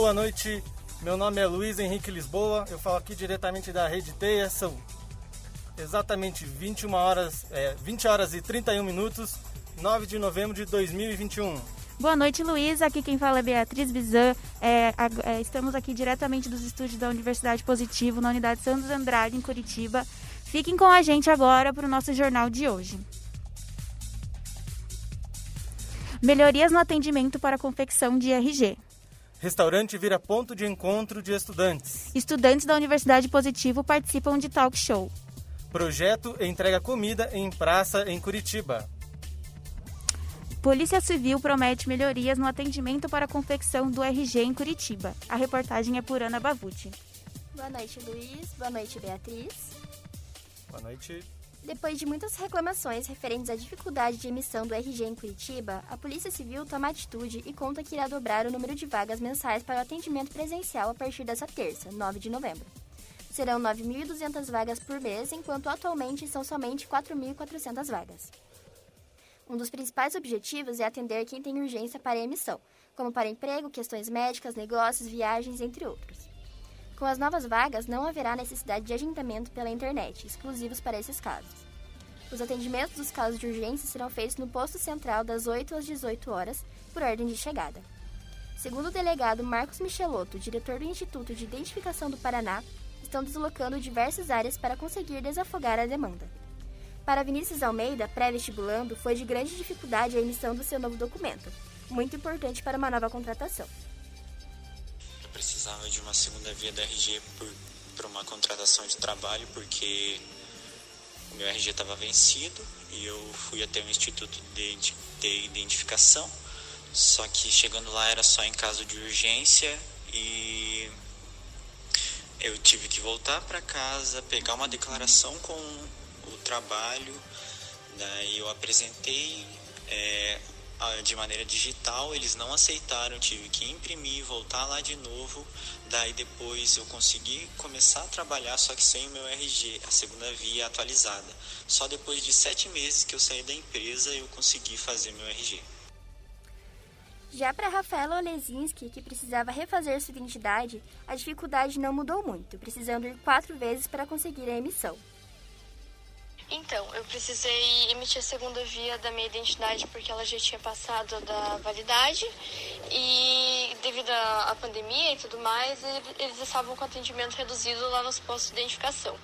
Boa noite, meu nome é Luiz Henrique Lisboa, eu falo aqui diretamente da Rede Teia, são exatamente 21 horas, é, 20 horas e 31 minutos, 9 de novembro de 2021. Boa noite, Luiz. Aqui quem fala é Beatriz Bizan. É, é, estamos aqui diretamente dos estúdios da Universidade Positivo, na Unidade Santos Andrade, em Curitiba. Fiquem com a gente agora para o nosso jornal de hoje. Melhorias no atendimento para confecção de RG. Restaurante vira ponto de encontro de estudantes. Estudantes da Universidade Positivo participam de talk show. Projeto entrega comida em praça em Curitiba. Polícia Civil promete melhorias no atendimento para a confecção do RG em Curitiba. A reportagem é por Ana Bavuti. Boa noite, Luiz. Boa noite, Beatriz. Boa noite. Depois de muitas reclamações referentes à dificuldade de emissão do RG em Curitiba, a Polícia Civil toma atitude e conta que irá dobrar o número de vagas mensais para o atendimento presencial a partir dessa terça, 9 de novembro. Serão 9.200 vagas por mês, enquanto atualmente são somente 4.400 vagas. Um dos principais objetivos é atender quem tem urgência para a emissão, como para emprego, questões médicas, negócios, viagens, entre outros. Com as novas vagas, não haverá necessidade de agendamento pela internet, exclusivos para esses casos. Os atendimentos dos casos de urgência serão feitos no posto central das 8 às 18 horas, por ordem de chegada. Segundo o delegado Marcos Michelotto, diretor do Instituto de Identificação do Paraná, estão deslocando diversas áreas para conseguir desafogar a demanda. Para Vinícius Almeida, pré-vestibulando, foi de grande dificuldade a emissão do seu novo documento, muito importante para uma nova contratação precisava de uma segunda via da RG para uma contratação de trabalho, porque o meu RG estava vencido e eu fui até o Instituto de, de Identificação. Só que chegando lá era só em caso de urgência e eu tive que voltar para casa, pegar uma declaração com o trabalho, daí eu apresentei é, de maneira digital, eles não aceitaram, tive que imprimir, voltar lá de novo. Daí depois eu consegui começar a trabalhar, só que sem o meu RG, a segunda via atualizada. Só depois de sete meses que eu saí da empresa eu consegui fazer meu RG. Já para Rafaela Olezinski, que precisava refazer sua identidade, a dificuldade não mudou muito, precisando ir quatro vezes para conseguir a emissão. Então, eu precisei emitir a segunda via da minha identidade porque ela já tinha passado da validade e devido à pandemia e tudo mais, eles estavam com atendimento reduzido lá nos postos de identificação.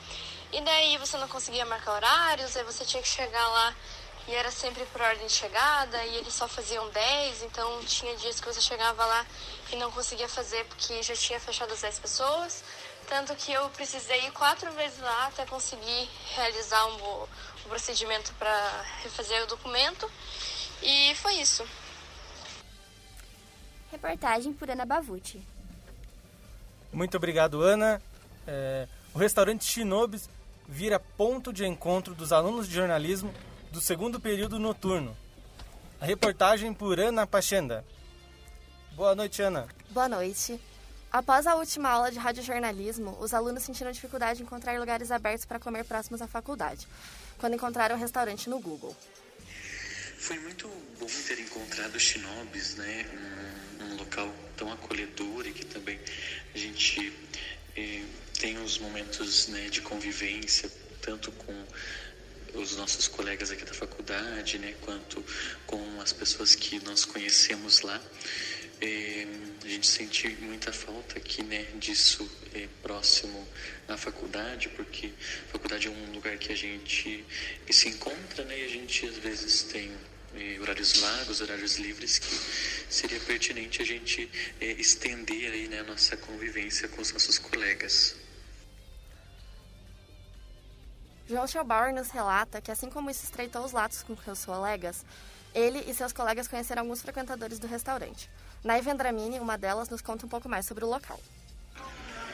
E daí você não conseguia marcar horários, aí você tinha que chegar lá e era sempre por ordem de chegada e eles só faziam 10, então tinha dias que você chegava lá e não conseguia fazer porque já tinha fechado as 10 pessoas. Tanto que eu precisei ir quatro vezes lá até conseguir realizar um, um procedimento para refazer o documento. E foi isso. Reportagem por Ana Bavuti. Muito obrigado, Ana. É, o restaurante Shinobis vira ponto de encontro dos alunos de jornalismo do segundo período noturno. A reportagem por Ana Pachenda. Boa noite, Ana. Boa noite. Após a última aula de radiojornalismo, os alunos sentiram dificuldade em encontrar lugares abertos para comer próximos à faculdade, quando encontraram um restaurante no Google. Foi muito bom ter encontrado Shinobis, né? Um, um local tão acolhedor e que também a gente eh, tem os momentos né, de convivência, tanto com os nossos colegas aqui da faculdade, né, quanto com as pessoas que nós conhecemos lá. É, a gente sente muita falta aqui, né, disso é, próximo à faculdade, porque a faculdade é um lugar que a gente se encontra, né, e a gente às vezes tem é, horários vagos, horários livres, que seria pertinente a gente é, estender aí, né, a nossa convivência com os nossos colegas. João Schaubauer nos relata que, assim como isso estreitou os laços com seus colegas, ele e seus colegas conheceram alguns frequentadores do restaurante. Nai Vendramini, uma delas, nos conta um pouco mais sobre o local.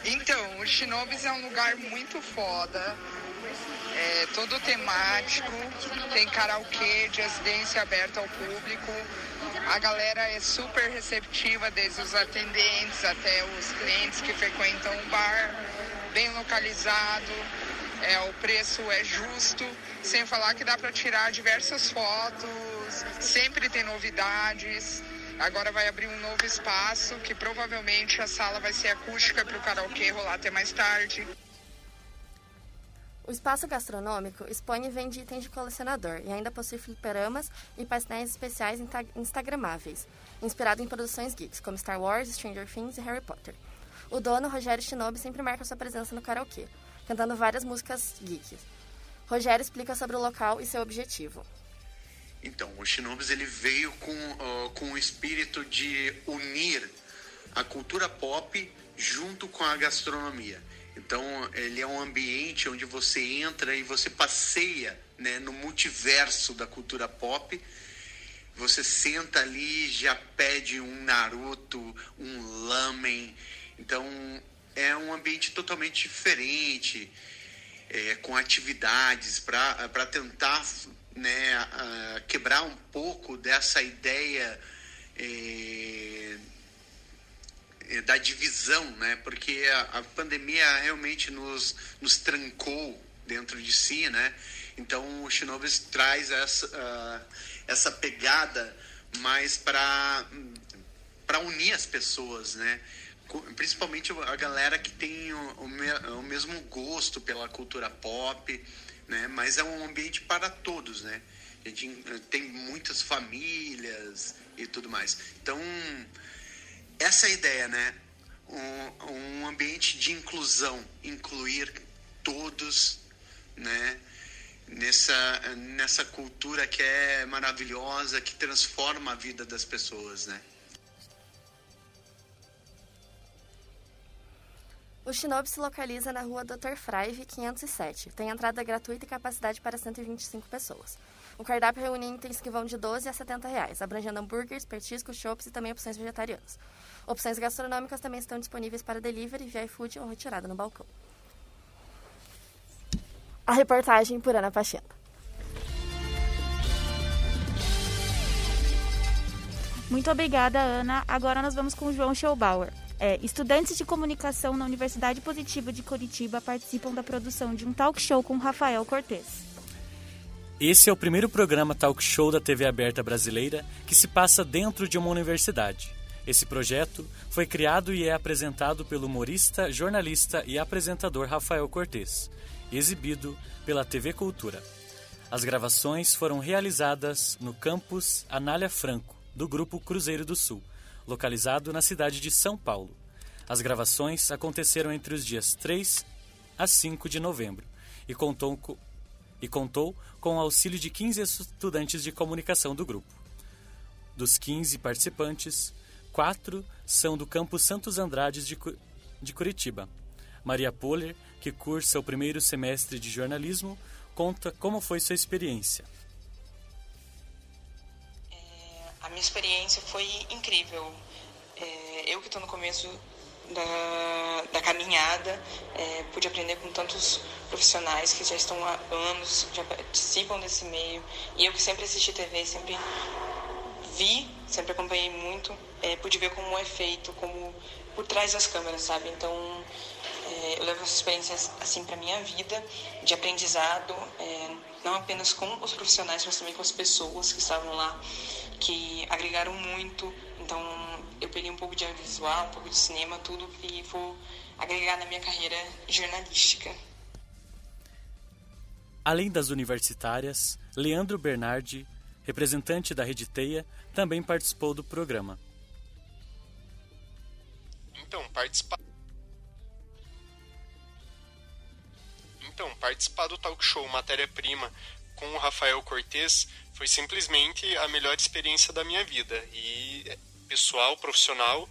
Então, o Shinobis é um lugar muito foda, é todo temático, tem karaokê de residência aberta ao público. A galera é super receptiva, desde os atendentes até os clientes que frequentam o bar, bem localizado, é, o preço é justo, sem falar que dá para tirar diversas fotos, sempre tem novidades. Agora vai abrir um novo espaço que provavelmente a sala vai ser acústica para o karaokê rolar até mais tarde. O espaço gastronômico expõe e vende itens de colecionador e ainda possui fliperamas e painéis especiais instagramáveis, inspirado em produções geeks como Star Wars, Stranger Things e Harry Potter. O dono, Rogério Shinobi, sempre marca sua presença no karaokê, cantando várias músicas geeks. Rogério explica sobre o local e seu objetivo. Então, o Shinobis ele veio com, uh, com o espírito de unir a cultura pop junto com a gastronomia. Então, ele é um ambiente onde você entra e você passeia né, no multiverso da cultura pop. Você senta ali, já pede um Naruto, um lamen. Então, é um ambiente totalmente diferente, é, com atividades para tentar né, quebrar um pouco dessa ideia é, é, da divisão, né? Porque a, a, pandemia realmente nos, nos trancou dentro de si, né? Então o Shinobis traz essa, essa pegada mais para para unir as pessoas, né? Principalmente a galera que tem o, o, o mesmo gosto pela cultura pop, né? Mas é um ambiente para todos, né? A gente tem muitas famílias e tudo mais. Então, essa é a ideia, né? Um, um ambiente de inclusão, incluir todos, né? Nessa, nessa cultura que é maravilhosa, que transforma a vida das pessoas, né? O Shinobi se localiza na rua Dr. Fraive, 507. Tem entrada gratuita e capacidade para 125 pessoas. O cardápio reúne itens que vão de 12 a 70 reais, abrangendo hambúrgueres, petiscos, chopps e também opções vegetarianas. Opções gastronômicas também estão disponíveis para delivery via iFood ou retirada no balcão. A reportagem por Ana Pachenda. Muito obrigada, Ana. Agora nós vamos com o João Schellbauer. É, estudantes de comunicação na Universidade Positiva de Curitiba participam da produção de um talk show com Rafael Cortez. Esse é o primeiro programa talk show da TV aberta brasileira que se passa dentro de uma universidade. Esse projeto foi criado e é apresentado pelo humorista, jornalista e apresentador Rafael Cortez, exibido pela TV Cultura. As gravações foram realizadas no campus Anália Franco, do Grupo Cruzeiro do Sul, localizado na cidade de São Paulo. As gravações aconteceram entre os dias 3 a 5 de novembro e contou com, e contou com o auxílio de 15 estudantes de comunicação do grupo. Dos 15 participantes, quatro são do campus Santos Andrades de, de Curitiba. Maria Poller, que cursa o primeiro semestre de jornalismo, conta como foi sua experiência. A minha experiência foi incrível. É, eu que estou no começo da, da caminhada, é, pude aprender com tantos profissionais que já estão há anos, já participam desse meio. E eu que sempre assisti TV, sempre vi, sempre acompanhei muito, é, pude ver como é feito, como por trás das câmeras, sabe? Então, é, eu levo essa experiência assim para minha vida, de aprendizado, é, não apenas com os profissionais, mas também com as pessoas que estavam lá que agregaram muito. Então, eu peguei um pouco de audiovisual, um pouco de cinema, tudo e vou agregar na minha carreira jornalística. Além das universitárias, Leandro Bernardi, representante da Rede Teia, também participou do programa. Então, participar Então, participar do talk show Matéria Prima com o Rafael Cortez foi simplesmente a melhor experiência da minha vida e pessoal, profissional,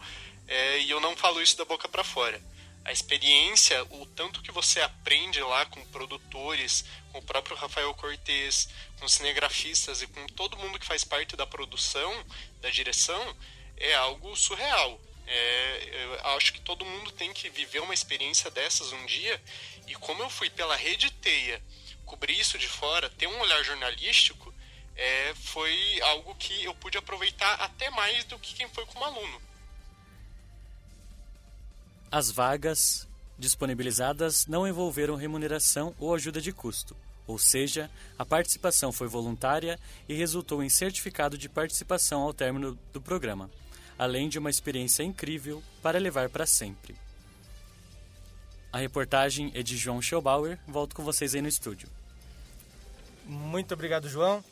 é, e eu não falo isso da boca para fora. A experiência, o tanto que você aprende lá com produtores, com o próprio Rafael Cortez, com cinegrafistas e com todo mundo que faz parte da produção, da direção, é algo surreal. É, eu acho que todo mundo tem que viver uma experiência dessas um dia. E como eu fui pela rede Teia cobrir isso de fora, ter um olhar jornalístico, é, foi algo que eu pude aproveitar até mais do que quem foi como aluno. As vagas disponibilizadas não envolveram remuneração ou ajuda de custo. ou seja, a participação foi voluntária e resultou em certificado de participação ao término do programa, além de uma experiência incrível para levar para sempre. A reportagem é de João Schellbauer. Volto com vocês aí no estúdio. Muito obrigado, João.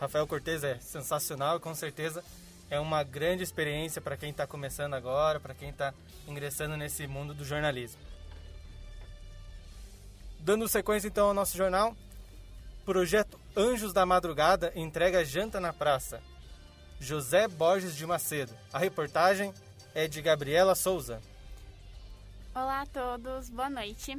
Rafael Cortez é sensacional, com certeza é uma grande experiência para quem está começando agora, para quem está ingressando nesse mundo do jornalismo. Dando sequência então ao nosso jornal, Projeto Anjos da Madrugada entrega janta na praça. José Borges de Macedo. A reportagem é de Gabriela Souza. Olá a todos, boa noite.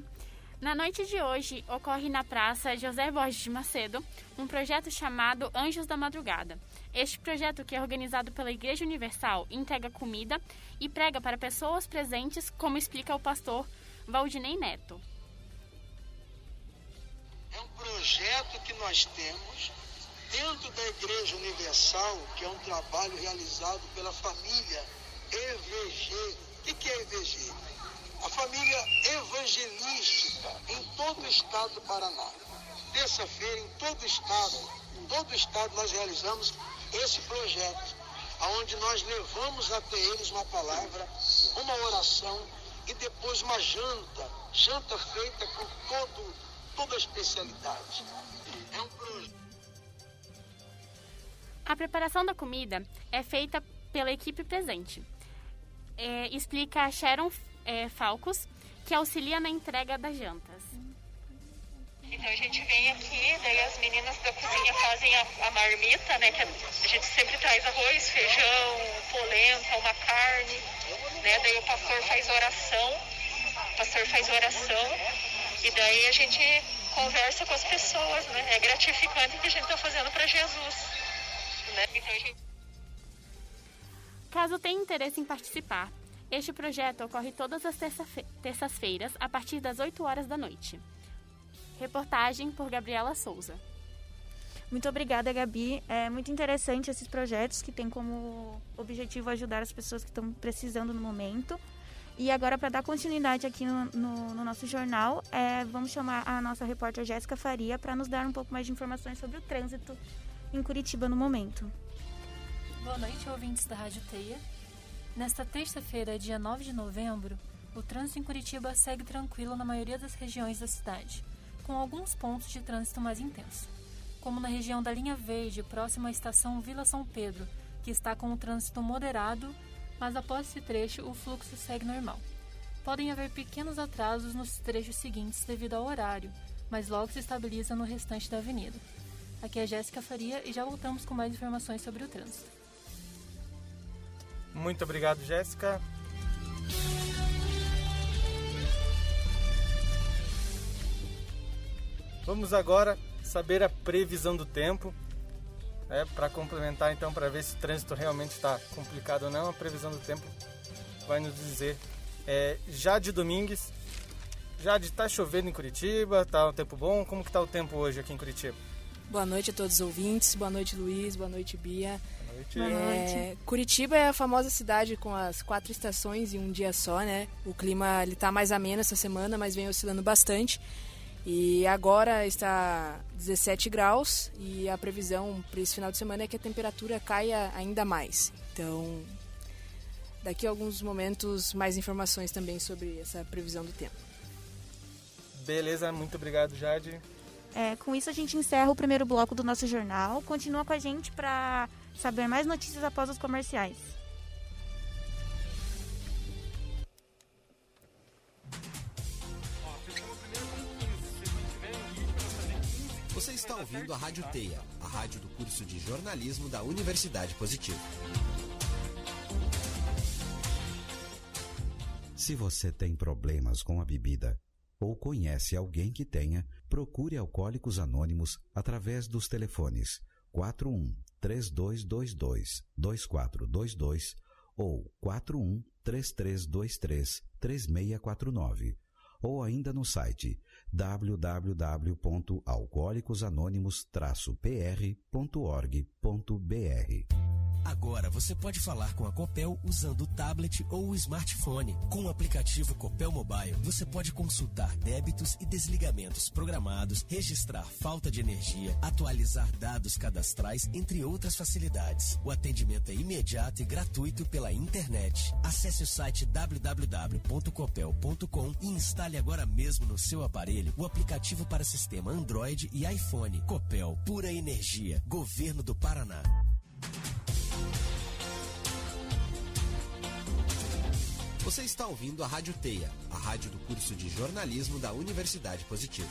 Na noite de hoje, ocorre na Praça José Borges de Macedo um projeto chamado Anjos da Madrugada. Este projeto, que é organizado pela Igreja Universal, entrega comida e prega para pessoas presentes, como explica o pastor Valdinei Neto. É um projeto que nós temos dentro da Igreja Universal, que é um trabalho realizado pela família EVG. O que é EVG? A família evangelística em todo o estado do Paraná. Terça-feira, em todo o estado, em todo o estado nós realizamos esse projeto, onde nós levamos até eles uma palavra, uma oração e depois uma janta, janta feita com todo toda a especialidade. É um projeto. A preparação da comida é feita pela equipe presente. É, explica Sharon é, Falcos, que auxilia na entrega das jantas. Então a gente vem aqui, daí as meninas da cozinha fazem a, a marmita, né? Que a, a, gente sempre traz arroz, feijão, polenta, uma carne, né? Daí o pastor faz oração, o pastor faz oração e daí a gente conversa com as pessoas, né? É gratificante o que a gente está fazendo para Jesus. Né? Então gente... Caso tenha interesse em participar, este projeto ocorre todas as terças-feiras, a partir das 8 horas da noite. Reportagem por Gabriela Souza. Muito obrigada, Gabi. É muito interessante esses projetos que têm como objetivo ajudar as pessoas que estão precisando no momento. E agora, para dar continuidade aqui no, no, no nosso jornal, é, vamos chamar a nossa repórter Jéssica Faria para nos dar um pouco mais de informações sobre o trânsito em Curitiba no momento. Boa noite, ouvintes da Rádio Teia. Nesta terça-feira, dia 9 de novembro, o trânsito em Curitiba segue tranquilo na maioria das regiões da cidade, com alguns pontos de trânsito mais intenso, como na região da linha verde, próxima à estação Vila São Pedro, que está com o trânsito moderado mas após esse trecho o fluxo segue normal. Podem haver pequenos atrasos nos trechos seguintes devido ao horário, mas logo se estabiliza no restante da avenida. Aqui é Jéssica Faria e já voltamos com mais informações sobre o trânsito. Muito obrigado, Jéssica. Vamos agora saber a previsão do tempo é, para complementar, então, para ver se o trânsito realmente está complicado ou não, a previsão do tempo vai nos dizer. É, Jade Domingues, Jade, está chovendo em Curitiba? Está um tempo bom? Como que está o tempo hoje aqui em Curitiba? Boa noite a todos os ouvintes, boa noite Luiz, boa noite Bia. Boa noite. É, boa noite. Curitiba é a famosa cidade com as quatro estações em um dia só, né? O clima ele tá mais ameno essa semana, mas vem oscilando bastante. E agora está 17 graus e a previsão para esse final de semana é que a temperatura caia ainda mais. Então, daqui a alguns momentos, mais informações também sobre essa previsão do tempo. Beleza, muito obrigado, Jade. É, com isso a gente encerra o primeiro bloco do nosso jornal. Continua com a gente para saber mais notícias após os comerciais. Você está ouvindo a Rádio Teia, a rádio do curso de jornalismo da Universidade Positivo. Se você tem problemas com a bebida ou conhece alguém que tenha, procure Alcoólicos Anônimos através dos telefones 41 3222 2422 ou 41 3323 3649 ou ainda no site www.alcoólicosanônimos-pr.org.br. Agora você pode falar com a Copel usando o tablet ou o smartphone. Com o aplicativo Copel Mobile, você pode consultar débitos e desligamentos programados, registrar falta de energia, atualizar dados cadastrais, entre outras facilidades. O atendimento é imediato e gratuito pela internet. Acesse o site www.copel.com e instale agora mesmo no seu aparelho o aplicativo para sistema Android e iPhone. Copel, pura energia. Governo do Paraná. Você está ouvindo a Rádio Teia, a rádio do curso de jornalismo da Universidade Positivo.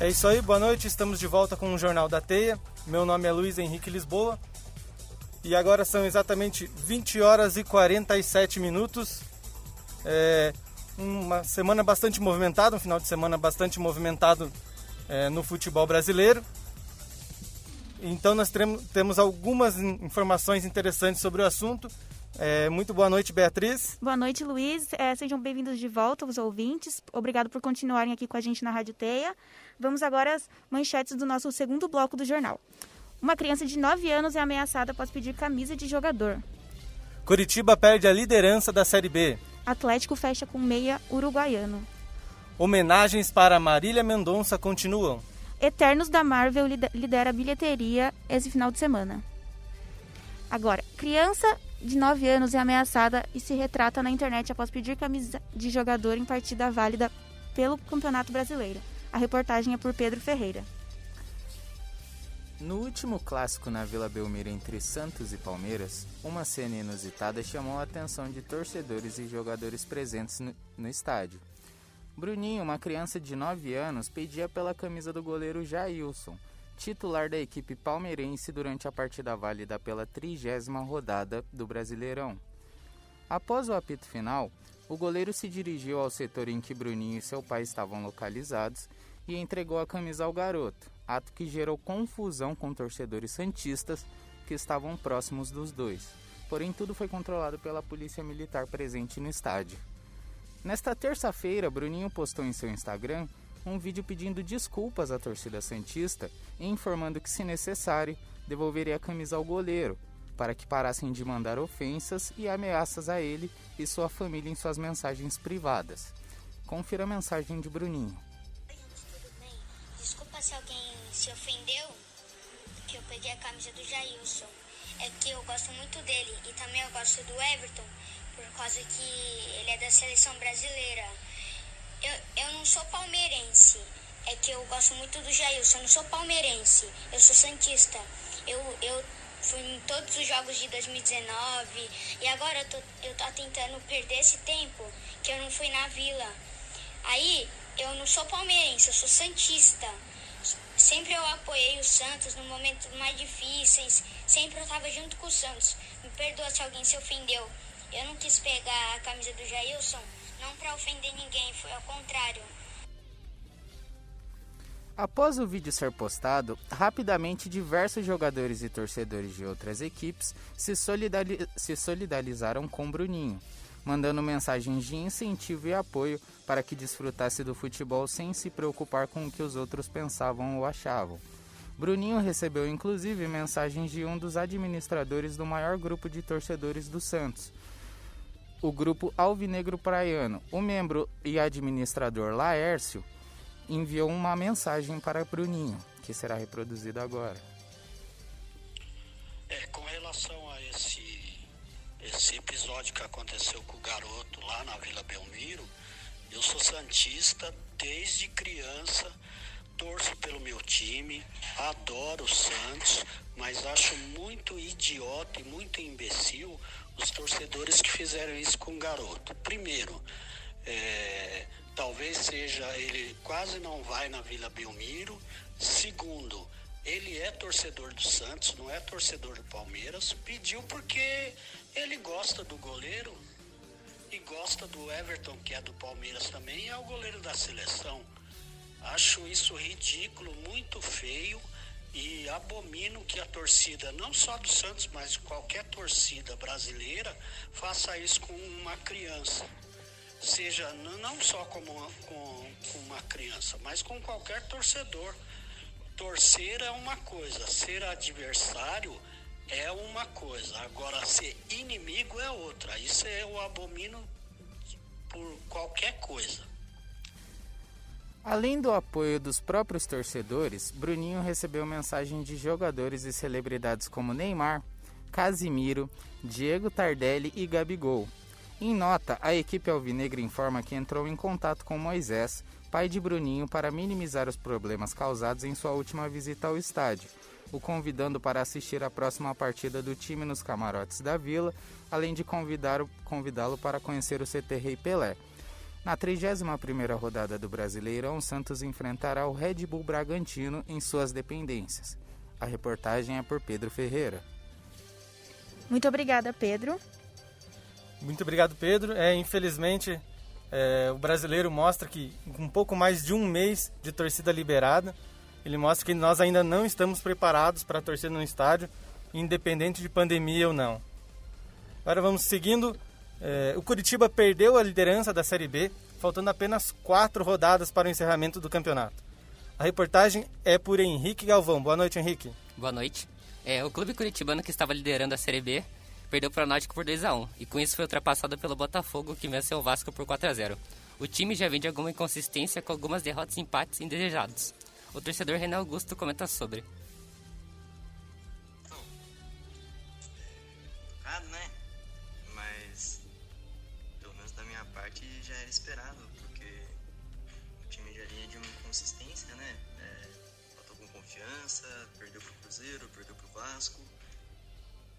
É isso aí, boa noite. Estamos de volta com o Jornal da Teia. Meu nome é Luiz Henrique Lisboa. E agora são exatamente 20 horas e 47 minutos. É uma semana bastante movimentada, um final de semana bastante movimentado é, no futebol brasileiro. Então nós temos algumas informações interessantes sobre o assunto. É, muito boa noite, Beatriz. Boa noite, Luiz. É, sejam bem-vindos de volta, os ouvintes. Obrigado por continuarem aqui com a gente na Rádio Teia. Vamos agora às manchetes do nosso segundo bloco do jornal. Uma criança de 9 anos é ameaçada após pedir camisa de jogador. Curitiba perde a liderança da Série B. Atlético fecha com meia uruguaiano. Homenagens para Marília Mendonça continuam. Eternos da Marvel lidera a bilheteria esse final de semana. Agora, criança de 9 anos é ameaçada e se retrata na internet após pedir camisa de jogador em partida válida pelo Campeonato Brasileiro. A reportagem é por Pedro Ferreira. No último clássico na Vila Belmiro entre Santos e Palmeiras, uma cena inusitada chamou a atenção de torcedores e jogadores presentes no, no estádio. Bruninho, uma criança de 9 anos, pedia pela camisa do goleiro Jailson, titular da equipe palmeirense durante a partida válida pela trigésima rodada do Brasileirão. Após o apito final, o goleiro se dirigiu ao setor em que Bruninho e seu pai estavam localizados e entregou a camisa ao garoto, ato que gerou confusão com torcedores santistas que estavam próximos dos dois. Porém, tudo foi controlado pela polícia militar presente no estádio. Nesta terça-feira, Bruninho postou em seu Instagram um vídeo pedindo desculpas à torcida Santista e informando que, se necessário, devolveria a camisa ao goleiro, para que parassem de mandar ofensas e ameaças a ele e sua família em suas mensagens privadas. Confira a mensagem de Bruninho. Oi, tudo bem? Desculpa se alguém se ofendeu que eu peguei a camisa do Jailson. É que eu gosto muito dele e também eu gosto do Everton, por causa que ele é da seleção brasileira. Eu, eu não sou palmeirense. É que eu gosto muito do Jailson. Eu não sou palmeirense. Eu sou santista. Eu, eu fui em todos os jogos de 2019 e agora eu tô, eu tô tentando perder esse tempo que eu não fui na vila. Aí eu não sou palmeirense, eu sou santista. Sempre eu apoiei o Santos no momentos mais difíceis. Sempre eu tava junto com o Santos. Me perdoa se alguém se ofendeu. Eu não quis pegar a camisa do Jailson não para ofender ninguém, foi ao contrário. Após o vídeo ser postado, rapidamente diversos jogadores e torcedores de outras equipes se, solidari se solidarizaram com Bruninho, mandando mensagens de incentivo e apoio para que desfrutasse do futebol sem se preocupar com o que os outros pensavam ou achavam. Bruninho recebeu inclusive mensagens de um dos administradores do maior grupo de torcedores do Santos, o grupo Alvinegro Praiano. O membro e administrador Laércio enviou uma mensagem para Bruninho, que será reproduzida agora. É, com relação esse episódio que aconteceu com o garoto lá na Vila Belmiro, eu sou santista desde criança, torço pelo meu time, adoro o Santos, mas acho muito idiota e muito imbecil os torcedores que fizeram isso com o garoto. Primeiro, é, talvez seja ele quase não vai na Vila Belmiro. Segundo, ele é torcedor do Santos, não é torcedor do Palmeiras. Pediu porque ele gosta do goleiro e gosta do Everton, que é do Palmeiras também, é o goleiro da seleção. Acho isso ridículo, muito feio. E abomino que a torcida, não só do Santos, mas qualquer torcida brasileira, faça isso com uma criança. Seja não só uma, com, com uma criança, mas com qualquer torcedor. Torcer é uma coisa, ser adversário é uma coisa, agora ser inimigo é outra. Isso o abomino por qualquer coisa. Além do apoio dos próprios torcedores, Bruninho recebeu mensagem de jogadores e celebridades como Neymar, Casimiro, Diego Tardelli e Gabigol. Em nota, a equipe alvinegra informa que entrou em contato com Moisés, pai de Bruninho, para minimizar os problemas causados em sua última visita ao estádio, o convidando para assistir a próxima partida do time nos camarotes da Vila, além de convidá-lo para conhecer o CT Rei Pelé. Na 31ª rodada do Brasileirão, o Santos enfrentará o Red Bull Bragantino em suas dependências. A reportagem é por Pedro Ferreira. Muito obrigada, Pedro. Muito obrigado, Pedro. É, infelizmente, é, o brasileiro mostra que com um pouco mais de um mês de torcida liberada, ele mostra que nós ainda não estamos preparados para torcer no estádio, independente de pandemia ou não. Agora vamos seguindo é, o Curitiba perdeu a liderança da Série B, faltando apenas quatro rodadas para o encerramento do campeonato. A reportagem é por Henrique Galvão. Boa noite, Henrique. Boa noite. É, o clube curitibano que estava liderando a Série B perdeu para o Náutico por 2 a 1 e com isso foi ultrapassado pelo Botafogo, que venceu o Vasco por 4 a 0 O time já vem de alguma inconsistência com algumas derrotas e empates indesejados. O torcedor René Augusto comenta sobre. esperado, porque o time já vinha de uma inconsistência, né? É, faltou com confiança, perdeu pro Cruzeiro, perdeu pro Vasco.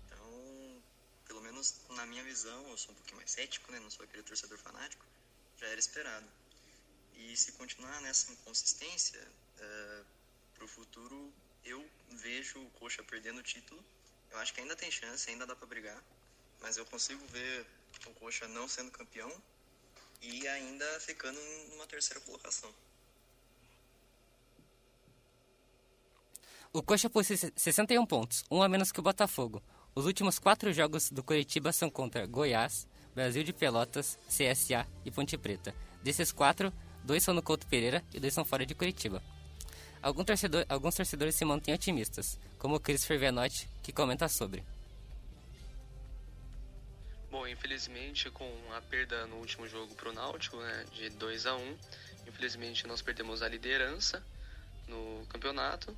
Então, pelo menos na minha visão, eu sou um pouquinho mais cético, né? Não sou aquele torcedor fanático, já era esperado. E se continuar nessa inconsistência, é, pro futuro eu vejo o Coxa perdendo o título. Eu acho que ainda tem chance, ainda dá para brigar, mas eu consigo ver o Coxa não sendo campeão e ainda ficando numa terceira colocação. O Coxa possui 61 pontos, um a menos que o Botafogo. Os últimos quatro jogos do Curitiba são contra Goiás, Brasil de Pelotas, CSA e Ponte Preta. Desses quatro, dois são no Couto Pereira e dois são fora de Curitiba. Alguns, torcedor, alguns torcedores se mantêm otimistas, como o Chris Fervenotti, que comenta sobre. Bom, infelizmente com a perda no último jogo pro Náutico, né, de 2 a 1, infelizmente nós perdemos a liderança no campeonato.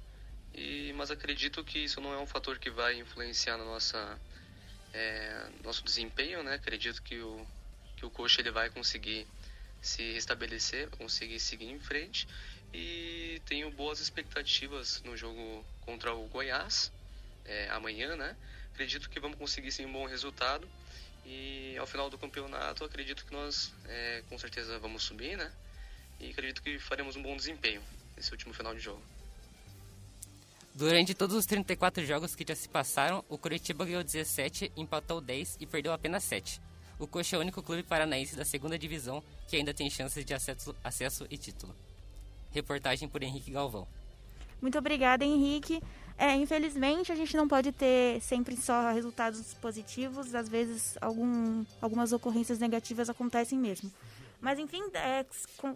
E mas acredito que isso não é um fator que vai influenciar na nossa é, nosso desempenho, né? Acredito que o que o ele vai conseguir se restabelecer, conseguir seguir em frente e tenho boas expectativas no jogo contra o Goiás é, amanhã, né? Acredito que vamos conseguir sim um bom resultado e ao final do campeonato, acredito que nós é, com certeza vamos subir, né? E acredito que faremos um bom desempenho nesse último final de jogo. Durante todos os 34 jogos que já se passaram, o Curitiba ganhou 17, empatou 10 e perdeu apenas 7. O Coxa é o único clube paranaense da segunda divisão que ainda tem chances de acesso, acesso e título. Reportagem por Henrique Galvão. Muito obrigada, Henrique. É, infelizmente a gente não pode ter sempre só resultados positivos, às vezes algum, algumas ocorrências negativas acontecem mesmo. Mas enfim, é,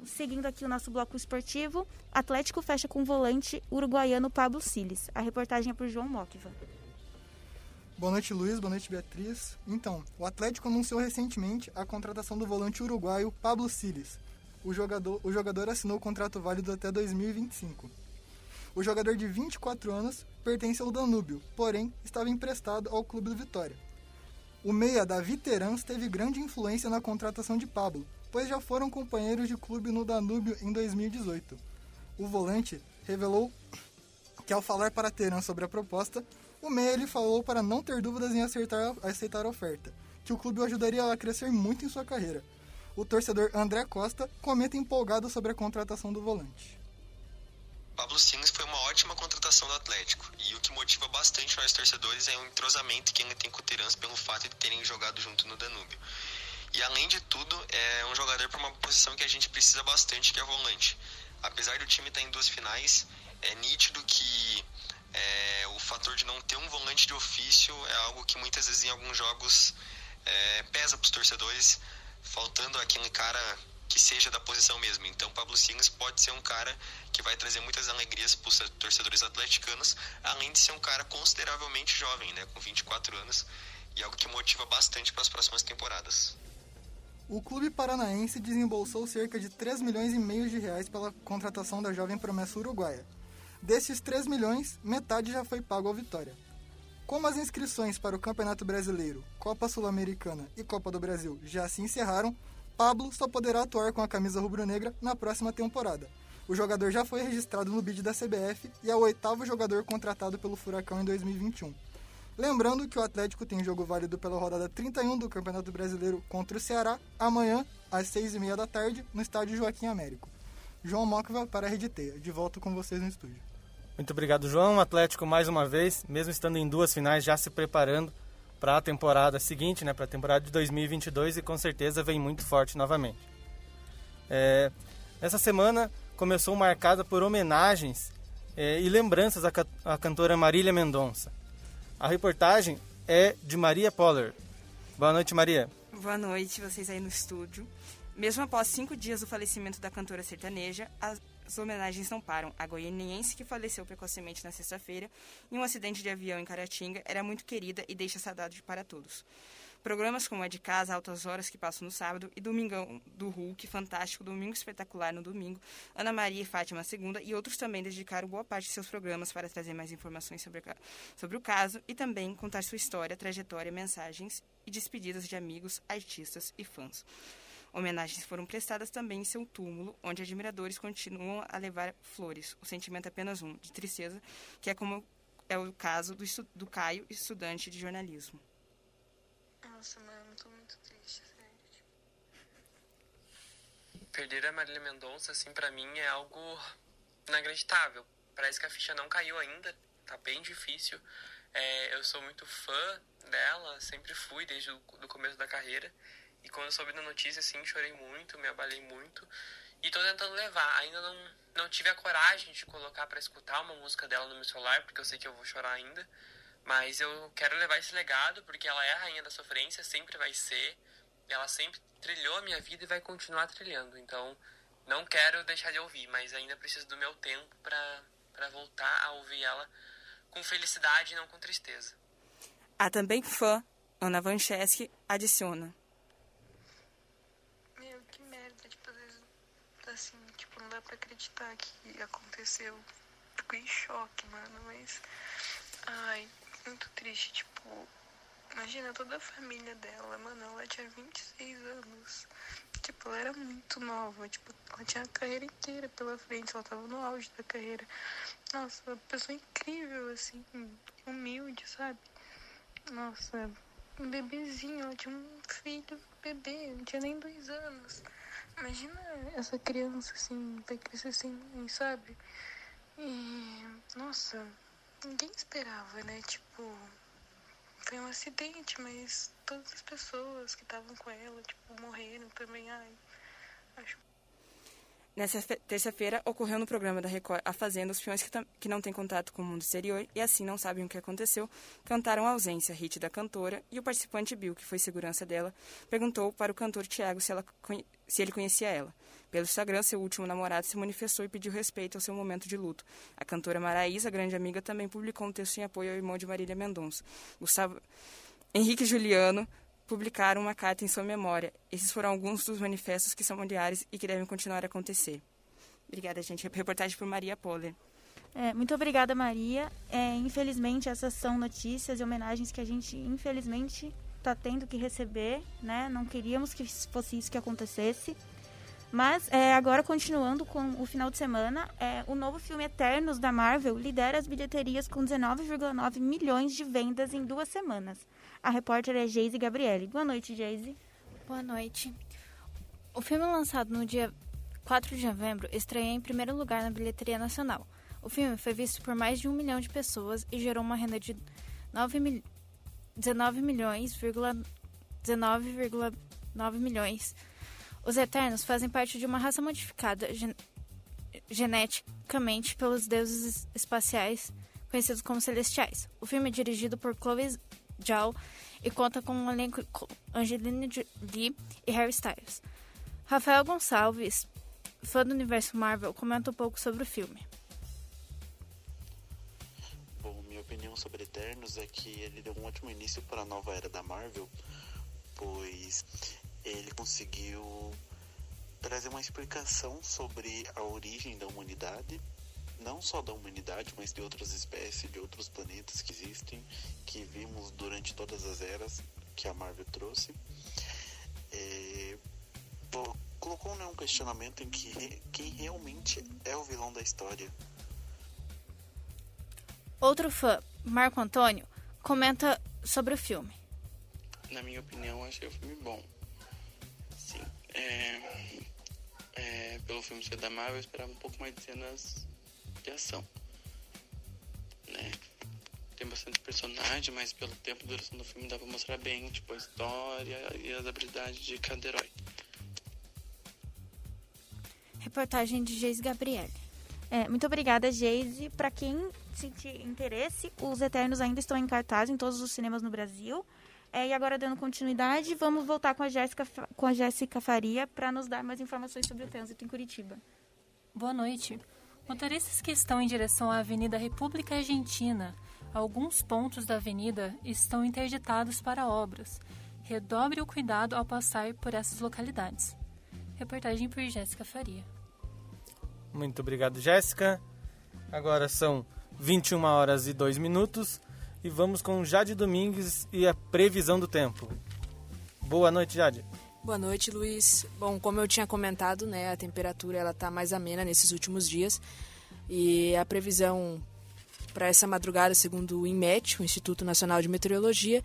seguindo aqui o nosso bloco esportivo, Atlético fecha com o volante uruguaiano Pablo Siles. A reportagem é por João Mokva. Boa noite, Luiz. Boa noite, Beatriz. Então, o Atlético anunciou recentemente a contratação do volante uruguaio Pablo Siles. O jogador, o jogador assinou o contrato válido até 2025. O jogador de 24 anos pertence ao Danúbio, porém estava emprestado ao clube do Vitória. O meia da Viterans teve grande influência na contratação de Pablo, pois já foram companheiros de clube no Danúbio em 2018. O volante revelou que ao falar para Teran sobre a proposta, o meia lhe falou para não ter dúvidas em acertar, aceitar a oferta, que o clube o ajudaria a crescer muito em sua carreira. O torcedor André Costa comenta empolgado sobre a contratação do volante. Pablo Silas foi uma ótima contratação do Atlético e o que motiva bastante nós torcedores é o entrosamento que ele tem com o Terans pelo fato de terem jogado junto no Danúbio. E além de tudo, é um jogador para uma posição que a gente precisa bastante, que é volante. Apesar do time estar em duas finais, é nítido que é, Então, ter um volante de ofício é algo que muitas vezes em alguns jogos é, pesa para os torcedores, faltando aquele cara que seja da posição mesmo. Então, Pablo Silas pode ser um cara que vai trazer muitas alegrias para os torcedores atleticanos, além de ser um cara consideravelmente jovem, né, com 24 anos, e algo que motiva bastante para as próximas temporadas. O clube paranaense desembolsou cerca de 3 milhões e meio de reais pela contratação da jovem promessa uruguaia. Desses 3 milhões, metade já foi pago ao Vitória. Como as inscrições para o Campeonato Brasileiro, Copa Sul-Americana e Copa do Brasil já se encerraram, Pablo só poderá atuar com a camisa rubro-negra na próxima temporada. O jogador já foi registrado no bid da CBF e é o oitavo jogador contratado pelo Furacão em 2021. Lembrando que o Atlético tem jogo válido pela rodada 31 do Campeonato Brasileiro contra o Ceará, amanhã, às 6h30 da tarde, no estádio Joaquim Américo. João Mocva para a Rede Teia. De volta com vocês no estúdio. Muito obrigado, João. O Atlético, mais uma vez, mesmo estando em duas finais, já se preparando para a temporada seguinte, né, para a temporada de 2022 e com certeza vem muito forte novamente. É, essa semana começou marcada por homenagens é, e lembranças à, à cantora Marília Mendonça. A reportagem é de Maria Poller. Boa noite, Maria. Boa noite, vocês aí no estúdio. Mesmo após cinco dias do falecimento da cantora sertaneja, as homenagens não param. A goianiense, que faleceu precocemente na sexta-feira em um acidente de avião em Caratinga, era muito querida e deixa saudade para todos. Programas como É de Casa, Altas Horas, que passam no sábado, e Domingão do Hulk, Fantástico, Domingo Espetacular no domingo, Ana Maria e Fátima segunda, e outros também dedicaram boa parte de seus programas para trazer mais informações sobre, sobre o caso e também contar sua história, trajetória, mensagens e despedidas de amigos, artistas e fãs. Homenagens foram prestadas também em seu túmulo, onde admiradores continuam a levar flores. O sentimento é apenas um, de tristeza, que é como é o caso do, do Caio, estudante de jornalismo. Nossa, mano, tô muito triste, sério. Perder a Marília Mendonça, assim, para mim é algo inacreditável. Parece que a ficha não caiu ainda, tá bem difícil. É, eu sou muito fã dela, sempre fui desde o do começo da carreira. E quando eu soube da notícia, assim, chorei muito, me abalei muito. E tô tentando levar. Ainda não, não tive a coragem de colocar para escutar uma música dela no meu celular, porque eu sei que eu vou chorar ainda. Mas eu quero levar esse legado, porque ela é a rainha da sofrência, sempre vai ser. Ela sempre trilhou a minha vida e vai continuar trilhando. Então, não quero deixar de ouvir, mas ainda preciso do meu tempo para voltar a ouvir ela com felicidade e não com tristeza. A também fã, Ana Vancheski, adiciona. Meu, que merda, tipo, às vezes, assim, tipo, não dá pra acreditar que aconteceu. Fico em choque, mano, mas... Ai, muito triste, tipo, imagina toda a família dela, mano, ela tinha 26 anos. Tipo, ela era muito nova, tipo, ela tinha a carreira inteira pela frente, ela tava no auge da carreira. Nossa, uma pessoa incrível, assim, humilde, sabe? Nossa, um bebezinho, ela tinha um filho bebê, não tinha nem dois anos. Imagina essa criança, assim, vai crescer sem mãe, sabe? E, nossa, ninguém esperava, né? Tipo, foi um acidente, mas todas as pessoas que estavam com ela, tipo, morreram também. Ai, acho. Nessa terça-feira, ocorreu no programa da Record A Fazenda, os peões que, que não têm contato com o mundo exterior e assim não sabem o que aconteceu, cantaram a ausência, hit da cantora, e o participante Bill, que foi segurança dela, perguntou para o cantor Tiago se, se ele conhecia ela. Pelo Instagram, seu último namorado se manifestou e pediu respeito ao seu momento de luto. A cantora Maraísa, grande amiga, também publicou um texto em apoio ao irmão de Marília Mendonça. Gustavo Henrique Juliano publicaram uma carta em sua memória. Esses foram alguns dos manifestos que são familiares e que devem continuar a acontecer. Obrigada, gente. Reportagem por Maria Poller. É, muito obrigada, Maria. É, infelizmente, essas são notícias e homenagens que a gente, infelizmente, está tendo que receber, né? Não queríamos que fosse isso que acontecesse. Mas é, agora, continuando com o final de semana, é, o novo filme Eternos da Marvel lidera as bilheterias com 19,9 milhões de vendas em duas semanas. A repórter é Geise Gabriele. Boa noite, Geise. Boa noite. O filme lançado no dia 4 de novembro estreia em primeiro lugar na bilheteria nacional. O filme foi visto por mais de um milhão de pessoas e gerou uma renda de 9 mil... 19 milhões, 19,9 milhões. Os Eternos fazem parte de uma raça modificada gen... geneticamente pelos deuses espaciais conhecidos como Celestiais. O filme é dirigido por Chloe Zhao e conta com um elenco com Angelina Jolie e Harry Styles. Rafael Gonçalves, fã do universo Marvel, comenta um pouco sobre o filme. Bom, minha opinião sobre Eternos é que ele deu um ótimo início para a nova era da Marvel, pois ele conseguiu trazer uma explicação sobre a origem da humanidade, não só da humanidade, mas de outras espécies, de outros planetas que existem, que vimos durante todas as eras que a Marvel trouxe. É, pô, colocou né, um questionamento em que re- quem realmente é o vilão da história. Outro fã, Marco Antônio, comenta sobre o filme. Na minha opinião, achei o filme bom. Sim. É, é, pelo filme ser da Marvel, eu esperava um pouco mais de cenas de ação. Né? Tem bastante personagem, mas pelo tempo de duração do filme dá pra mostrar bem tipo, a história e as habilidades de cada herói. Reportagem de Geis Gabriele. É, muito obrigada, Geise. Para quem sentir interesse, os Eternos ainda estão em cartaz em todos os cinemas no Brasil. É, e agora, dando continuidade, vamos voltar com a Jéssica, com a Jéssica Faria para nos dar mais informações sobre o trânsito em Curitiba. Boa noite. Motoristas que estão em direção à Avenida República Argentina, alguns pontos da avenida estão interditados para obras. Redobre o cuidado ao passar por essas localidades. Reportagem por Jéssica Faria. Muito obrigado, Jéssica. Agora são 21 horas e 2 minutos e vamos com Jade Domingues e a previsão do tempo. Boa noite, Jade. Boa noite, Luiz. Bom, como eu tinha comentado, né, a temperatura ela tá mais amena nesses últimos dias e a previsão para essa madrugada, segundo o INMET, o Instituto Nacional de Meteorologia,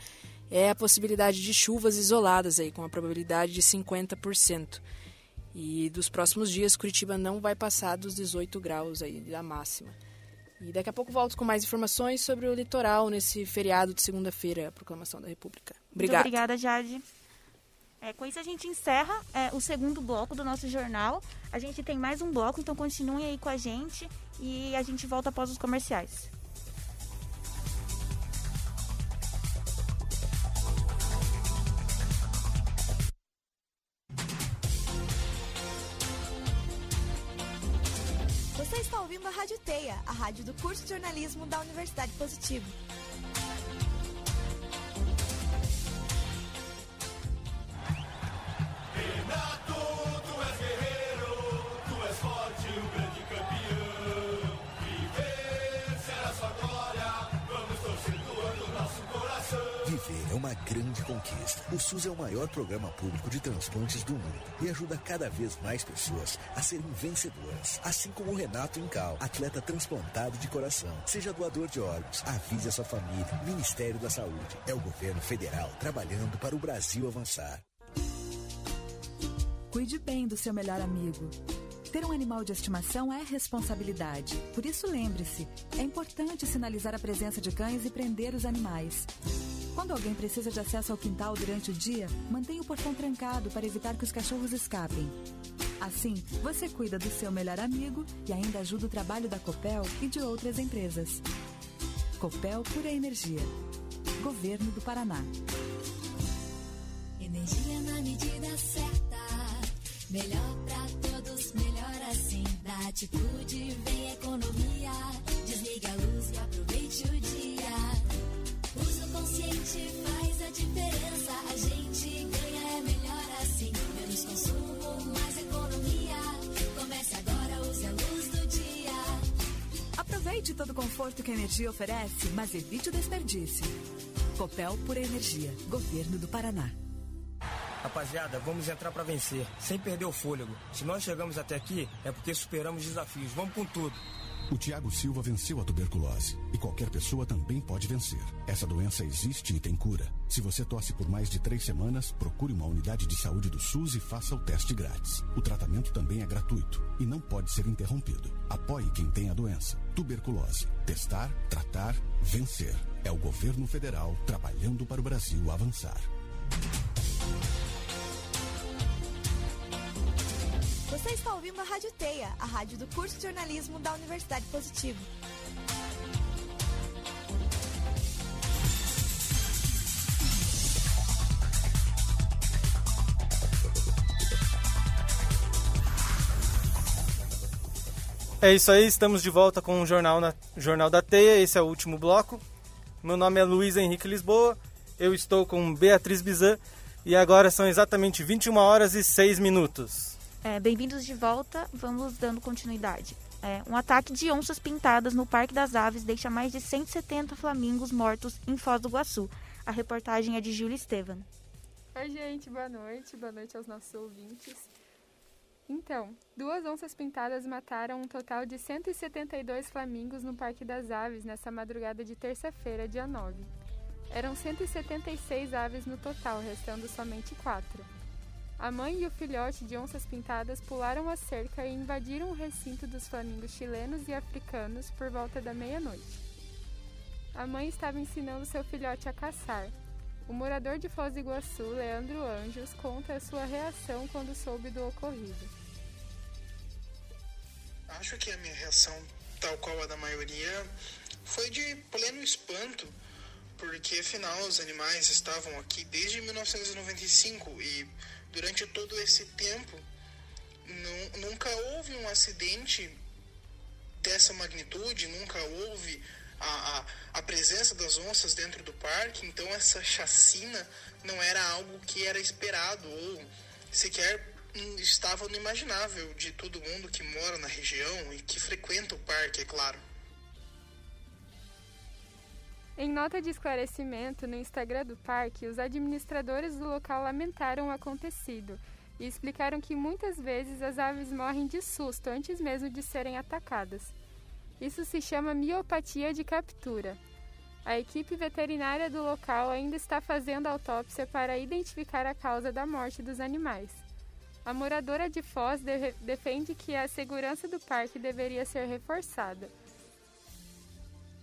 é a possibilidade de chuvas isoladas aí com a probabilidade de 50%. E dos próximos dias, Curitiba não vai passar dos 18 graus aí da máxima. E daqui a pouco volto com mais informações sobre o litoral nesse feriado de segunda-feira, a proclamação da República. Muito Obrigada. obrigada, Jade. É, com isso a gente encerra é, o segundo bloco do nosso jornal. A gente tem mais um bloco, então continuem aí com a gente e a gente volta após os comerciais. Você está ouvindo a Rádio Teia, a rádio do curso de jornalismo da Universidade Positivo. Grande conquista. O SUS é o maior programa público de transplantes do mundo e ajuda cada vez mais pessoas a serem vencedoras. Assim como o Renato Incal, atleta transplantado de coração. Seja doador de órgãos, avise a sua família. Ministério da Saúde. É o governo federal trabalhando para o Brasil avançar. Cuide bem do seu melhor amigo. Ter um animal de estimação é responsabilidade. Por isso, lembre-se: é importante sinalizar a presença de cães e prender os animais. Quando alguém precisa de acesso ao quintal durante o dia, mantenha o portão trancado para evitar que os cachorros escapem. Assim, você cuida do seu melhor amigo e ainda ajuda o trabalho da Copel e de outras empresas. Copel Pura Energia. Governo do Paraná. Energia na medida certa. Melhor pra todos, melhor assim. Da atitude vem economia. Consciente faz a diferença. A gente ganha, é melhor assim. Menos consumo, mais economia. Comece agora, use a luz do dia. Aproveite todo o conforto que a energia oferece, mas evite o desperdício. Copel Pura Energia. Governo do Paraná. Rapaziada, vamos entrar pra vencer, sem perder o fôlego. Se nós chegamos até aqui, é porque superamos desafios. Vamos com tudo. O Tiago Silva venceu a tuberculose e qualquer pessoa também pode vencer. Essa doença existe e tem cura. Se você tosse por mais de três semanas, procure uma unidade de saúde do SUS e faça o teste grátis. O tratamento também é gratuito e não pode ser interrompido. Apoie quem tem a doença. Tuberculose. Testar, tratar, vencer. É o governo federal trabalhando para o Brasil avançar. Você está ouvindo a Rádio Teia, a rádio do curso de jornalismo da Universidade Positivo. É isso aí, estamos de volta com o Jornal, na, Jornal da Teia, esse é o último bloco. Meu nome é Luiz Henrique Lisboa, eu estou com Beatriz Bizan e agora são exatamente 21 horas e 6 minutos. É, Bem-vindos de volta, vamos dando continuidade. É, um ataque de onças pintadas no Parque das Aves deixa mais de 170 flamingos mortos em Foz do Iguaçu. A reportagem é de Júlia Estevan. Oi, gente, boa noite. Boa noite aos nossos ouvintes. Então, duas onças pintadas mataram um total de 172 flamingos no Parque das Aves nessa madrugada de terça-feira, dia 9. Eram 176 aves no total, restando somente quatro. A mãe e o filhote de onças pintadas pularam a cerca e invadiram o recinto dos flamingos chilenos e africanos por volta da meia-noite. A mãe estava ensinando seu filhote a caçar. O morador de Foz do Iguaçu, Leandro Anjos, conta a sua reação quando soube do ocorrido. Acho que a minha reação, tal qual a da maioria, foi de pleno espanto, porque afinal os animais estavam aqui desde 1995 e durante todo esse tempo nu- nunca houve um acidente dessa magnitude, nunca houve a, a, a presença das onças dentro do parque, então essa chacina não era algo que era esperado ou sequer estava no imaginável de todo mundo que mora na região e que frequenta o parque, é claro. Em nota de esclarecimento no Instagram do parque, os administradores do local lamentaram o acontecido e explicaram que muitas vezes as aves morrem de susto antes mesmo de serem atacadas. Isso se chama miopatia de captura. A equipe veterinária do local ainda está fazendo autópsia para identificar a causa da morte dos animais. A moradora de Foz de- defende que a segurança do parque deveria ser reforçada.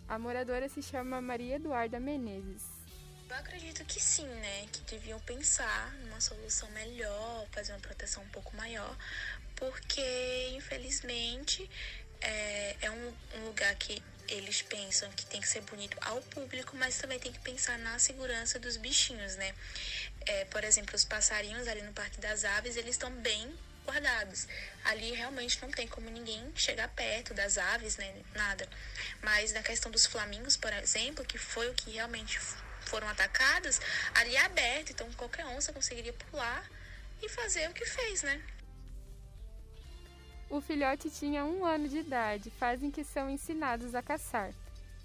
A moradora se chama Maria Eduarda Menezes. Eu acredito que sim, né? Que deviam pensar numa solução melhor, fazer uma proteção um pouco maior, porque infelizmente é, é um, um lugar que eles pensam que tem que ser bonito ao público, mas também tem que pensar na segurança dos bichinhos, né? É, por exemplo, os passarinhos ali no Parque das Aves, eles estão bem guardados. Ali realmente não tem como ninguém chegar perto das aves, né? Nada. Mas na questão dos flamingos, por exemplo, que foi o que realmente foram atacados, ali é aberto, então qualquer onça conseguiria pular e fazer o que fez, né? O filhote tinha um ano de idade, fazem que são ensinados a caçar.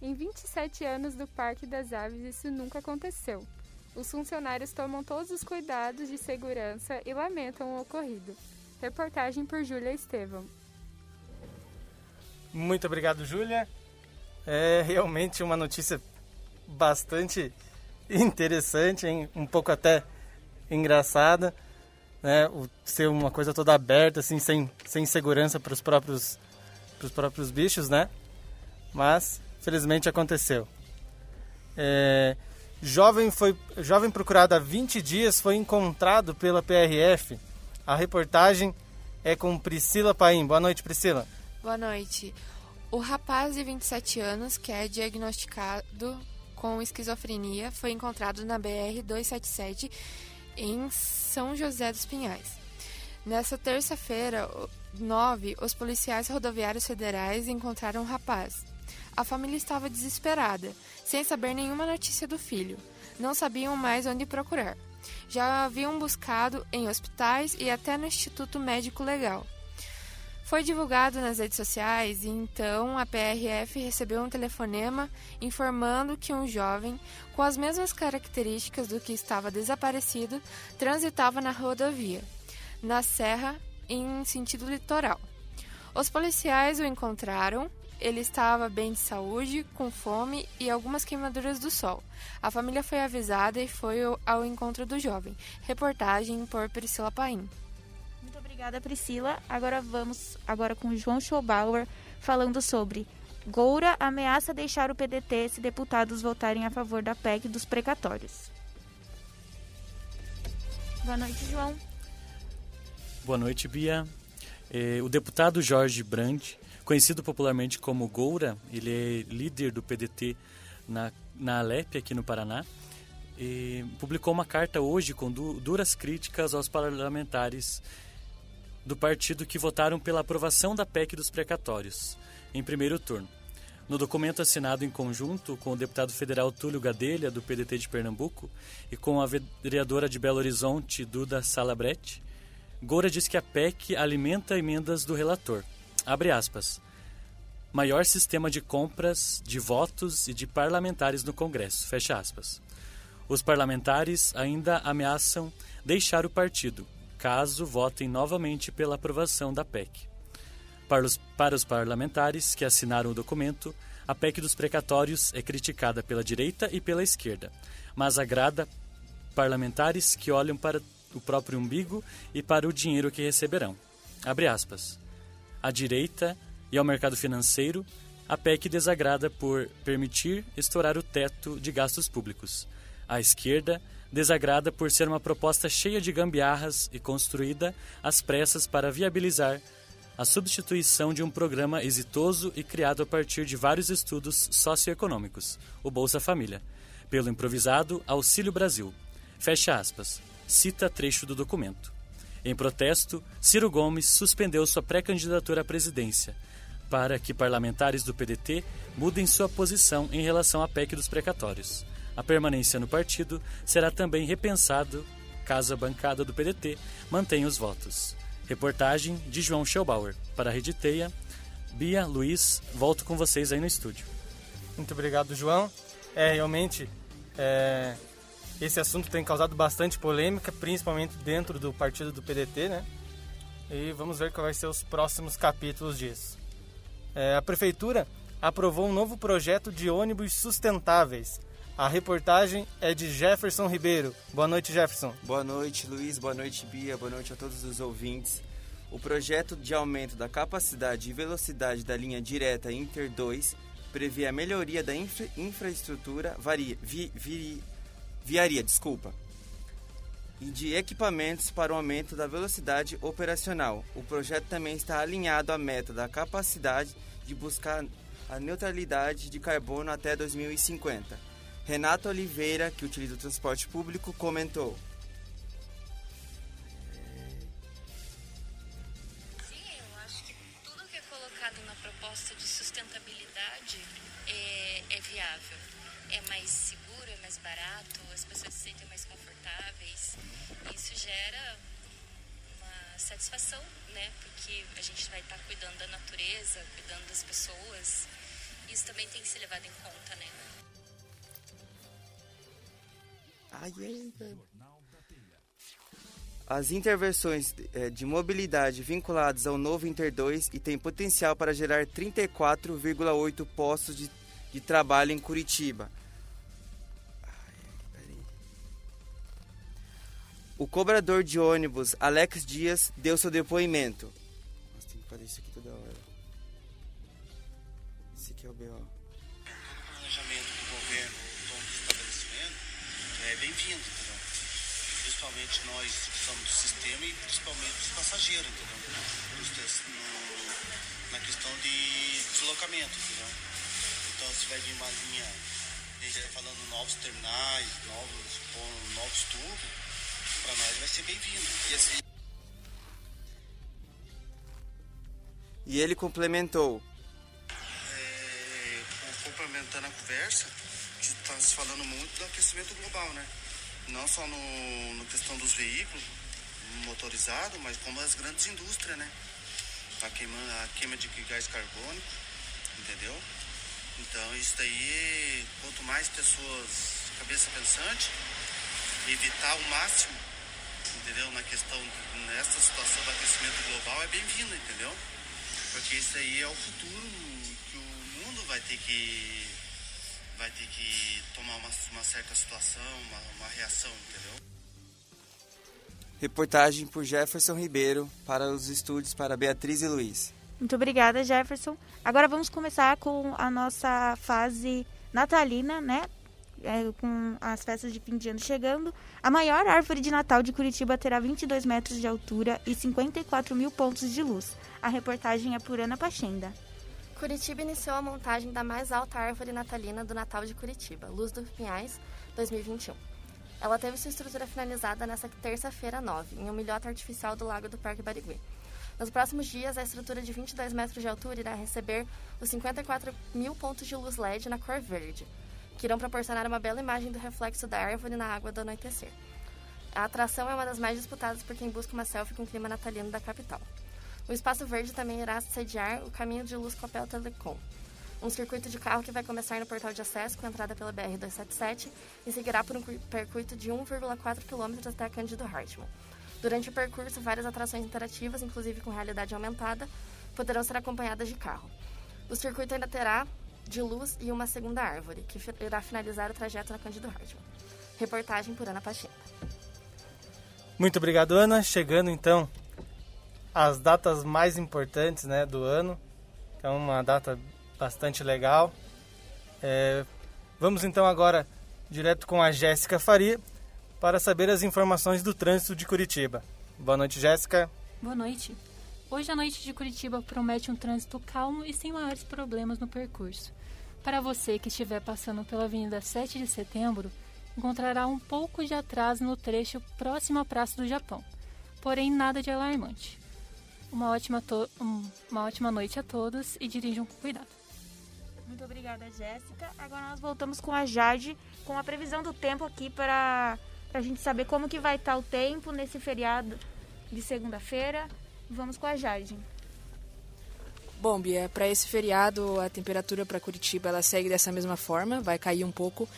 Em 27 anos do Parque das Aves, isso nunca aconteceu. Os funcionários tomam todos os cuidados de segurança e lamentam o ocorrido. Reportagem por Júlia Estevam. Muito obrigado, Júlia. É realmente uma notícia bastante interessante, hein? um pouco até engraçada, né? O, ser uma coisa toda aberta, assim, sem, sem segurança para os próprios, próprios bichos, né? Mas, felizmente, aconteceu. É, jovem, foi, jovem procurado há 20 dias foi encontrado pela PRF. A reportagem é com Priscila Paim. Boa noite, Priscila. Boa noite. O rapaz de 27 anos, que é diagnosticado com esquizofrenia, foi encontrado na BR-277 em São José dos Pinhais. Nessa terça-feira, o- 9, os policiais rodoviários federais encontraram o rapaz. A família estava desesperada, sem saber nenhuma notícia do filho. Não sabiam mais onde procurar. Já haviam buscado em hospitais e até no Instituto Médico Legal. Foi divulgado nas redes sociais e então a PRF recebeu um telefonema informando que um jovem com as mesmas características do que estava desaparecido transitava na rodovia, na serra, em sentido litoral. Os policiais o encontraram. Ele estava bem de saúde, com fome e algumas queimaduras do sol. A família foi avisada e foi ao- encontro do jovem. Reportagem por Priscila Paim. Muito obrigada, Priscila. Agora vamos agora com o João Schobauer falando sobre Goura ameaça deixar o PDT se deputados votarem a favor da PEC dos precatórios. Boa noite, João. Boa noite, Bia. Eh, o deputado Jorge Brandt, conhecido popularmente como Goura, ele é líder do PDT na, na Alep, aqui no Paraná, eh, publicou uma carta hoje com du- duras críticas aos parlamentares do partido que votaram pela aprovação da PEC dos precatórios, em primeiro turno. No documento assinado em conjunto com o deputado federal Túlio Gadelha, do PDT de Pernambuco, e com a vereadora de Belo Horizonte, Duda Salabretti, Goura diz que a PEC alimenta emendas do relator. Abre aspas. Maior sistema de compras, de votos e de parlamentares no Congresso. Fecha aspas. Os parlamentares ainda ameaçam deixar o partido, caso votem novamente pela aprovação da PEC. Para os, para os parlamentares que assinaram o documento, a PEC dos precatórios é criticada pela direita e pela esquerda, mas agrada parlamentares que olham para o próprio umbigo e para o dinheiro que receberão. Abre aspas. À direita e ao mercado financeiro, a PEC desagrada por permitir estourar o teto de gastos públicos. À esquerda, desagrada por ser uma proposta cheia de gambiarras e construída às pressas para viabilizar a substituição de um programa exitoso e criado a partir de vários estudos socioeconômicos, o Bolsa Família, pelo improvisado Auxílio Brasil. Fecha aspas. Cita trecho do documento. Em protesto, Ciro Gomes suspendeu sua pré-candidatura à presidência para que parlamentares do PDT mudem sua posição em relação à PEC dos precatórios. A permanência no partido será também repensado caso a bancada do PDT mantenha os votos. Reportagem de João Schellbauer para a Rede Teia. Bia, Luiz, volto com vocês aí no estúdio. Muito obrigado, João. É, realmente, é, esse assunto tem causado bastante polêmica, principalmente dentro do partido do PDT, né? E vamos ver quais vão ser os próximos capítulos disso. É, a Prefeitura aprovou um novo projeto de ônibus sustentáveis. A reportagem é de Jefferson Ribeiro. Boa noite, Jefferson. Boa noite, Luiz. Boa noite, Bia. Boa noite a todos os ouvintes. O projeto de aumento da capacidade e velocidade da linha direta Inter 2 prevê a melhoria da infra infraestrutura varia, vi, vi, viaria, desculpa, e de equipamentos para o aumento da velocidade operacional. O projeto também está alinhado à meta da capacidade de buscar a neutralidade de carbono até 2050. Renato Oliveira, que utiliza o transporte público, comentou. Sim, eu acho que tudo que é colocado na proposta de sustentabilidade é, é viável. É mais seguro, é mais barato, as pessoas se sentem mais confortáveis. Isso gera uma satisfação, né? Porque a gente vai estar cuidando da natureza, cuidando das pessoas. Isso também tem que ser levado em conta, né? Ai, ai, ai. As intervenções eh, de mobilidade vinculadas ao novo Inter 2 e tem potencial para gerar 34,8 postos de, de trabalho em Curitiba. O cobrador de ônibus Alex Dias deu seu depoimento. Nossa, tem que fazer isso aqui toda hora. Esse aqui é o BO. planejamento do governo do estabelecimento é bem-vindo, entendeu? Principalmente nós que somos do sistema e principalmente os passageiros, entendeu? No- na questão de deslocamento, entendeu? Então se vai vir uma linha, a gente está falando novos terminais, novos, novos tubos, para nós vai ser bem-vindo. E assim, E ele complementou. é, com- complementando a conversa, que está se falando muito do aquecimento global, né? Não só no, no questão dos veículos motorizados, mas como as grandes indústrias, né? A queima, a queima de gás carbônico, entendeu? Então isso daí, quanto mais pessoas cabeça pensante, evitar ao máximo, entendeu? Na questão, nessa situação do aquecimento global é bem-vindo, entendeu? Porque isso aí é o futuro que o mundo vai ter que vai ter que tomar uma, uma certa situação, uma, uma reação, entendeu? Reportagem por Jefferson Ribeiro para os estúdios para Beatriz e Luiz. Muito obrigada, Jefferson. Agora vamos começar com a nossa fase natalina, né? É, com as festas de fim de ano chegando. A maior árvore de Natal de Curitiba terá 22 metros de altura e 54 mil pontos de luz. A reportagem é por Ana Pachenda. Curitiba iniciou a montagem da mais alta árvore natalina do Natal de Curitiba, Luz dos Pinhais 2021. Ela teve sua estrutura finalizada nesta terça-feira 9, em um milhote artificial do Lago do Parque Barigui. Nos próximos dias, a estrutura de 22 metros de altura irá receber os 54 mil pontos de luz LED na cor verde, que irão proporcionar uma bela imagem do reflexo da árvore na água do anoitecer. A atração é uma das mais disputadas por quem busca uma selfie com o clima natalino da capital. O espaço verde também irá sediar o caminho de luz Copel Telecom, um circuito de carro que vai começar no portal de acesso com entrada pela BR-277 e seguirá por um percurso de 1,4 km até a Cândido Hartmann. Durante o percurso, várias atrações interativas, inclusive com realidade aumentada, poderão ser acompanhadas de carro. O circuito ainda terá de luz e uma segunda árvore, que irá finalizar o trajeto na Cândido Hartmann. Reportagem por Ana Pachinda. Muito obrigado, Ana. Chegando então às datas mais importantes né, do ano. É uma data bastante legal. É, vamos então agora direto com a Jéssica Faria para saber as informações do trânsito de Curitiba. Boa noite, Jéssica. Boa noite. Hoje a noite de Curitiba promete um trânsito calmo e sem maiores problemas no percurso. Para você que estiver passando pela Avenida 7 de Setembro, encontrará um pouco de atraso no trecho próximo à Praça do Japão, porém nada de alarmante. Uma ótima, uma ótima noite a todos e dirijam com cuidado. Muito obrigada, Jéssica. Agora nós voltamos com a Jade, com a previsão do tempo aqui para a gente saber como que vai estar o tempo nesse feriado de segunda-feira. Vamos com a Jade. Bom, Bia, para esse feriado a temperatura para Curitiba ela segue dessa mesma forma, vai cair um pouco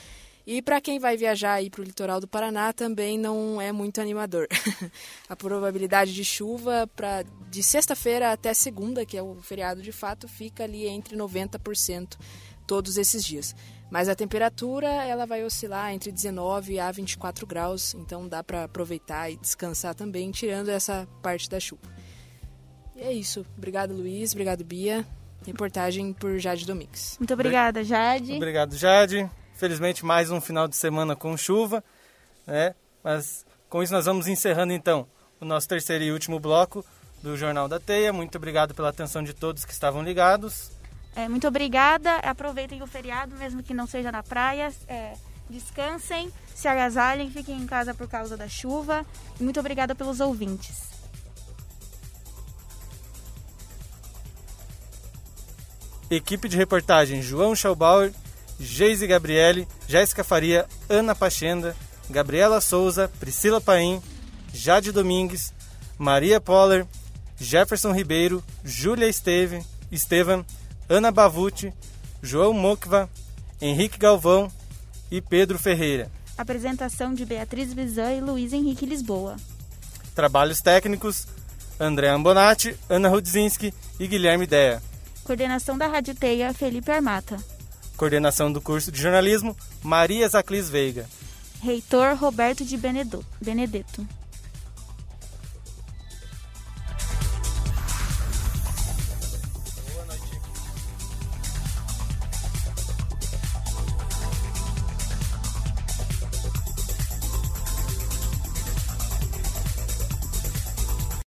e para quem vai viajar aí para o litoral do Paraná também não é muito animador. a probabilidade de chuva pra, de sexta-feira até segunda, que é o feriado de fato, fica ali entre 90% todos esses dias. Mas a temperatura ela vai oscilar entre 19 a 24 graus, então dá para aproveitar e descansar também, tirando essa parte da chuva. E é isso. Obrigado, Luiz. Obrigado, Bia. Reportagem por Jade Domingues. Muito obrigada, Jade. Obrigado, Jade. Felizmente, mais um final de semana com chuva, né? Mas com isso, nós vamos encerrando então o nosso terceiro e último bloco do Jornal da Teia. Muito obrigado pela atenção de todos que estavam ligados. É, muito obrigada. Aproveitem o feriado, mesmo que não seja na praia. É, descansem, se agasalhem, fiquem em casa por causa da chuva. E muito obrigada pelos ouvintes. Equipe de reportagem João Schaubauer Geise Gabriele, Jéssica Faria, Ana Pachenda, Gabriela Souza, Priscila Paim, Jade Domingues, Maria Poller, Jefferson Ribeiro, Júlia Esteve, Estevan, Ana Bavuti, João Mokva, Henrique Galvão e Pedro Ferreira. Apresentação de Beatriz Bizan e Luiz Henrique Lisboa. Trabalhos técnicos: André Ambonati, Ana Rudzinski e Guilherme Dea. Coordenação da Rádio Teia, Felipe Armata. Coordenação do curso de jornalismo, Maria Zaclis Veiga. Reitor Roberto de Benedetto.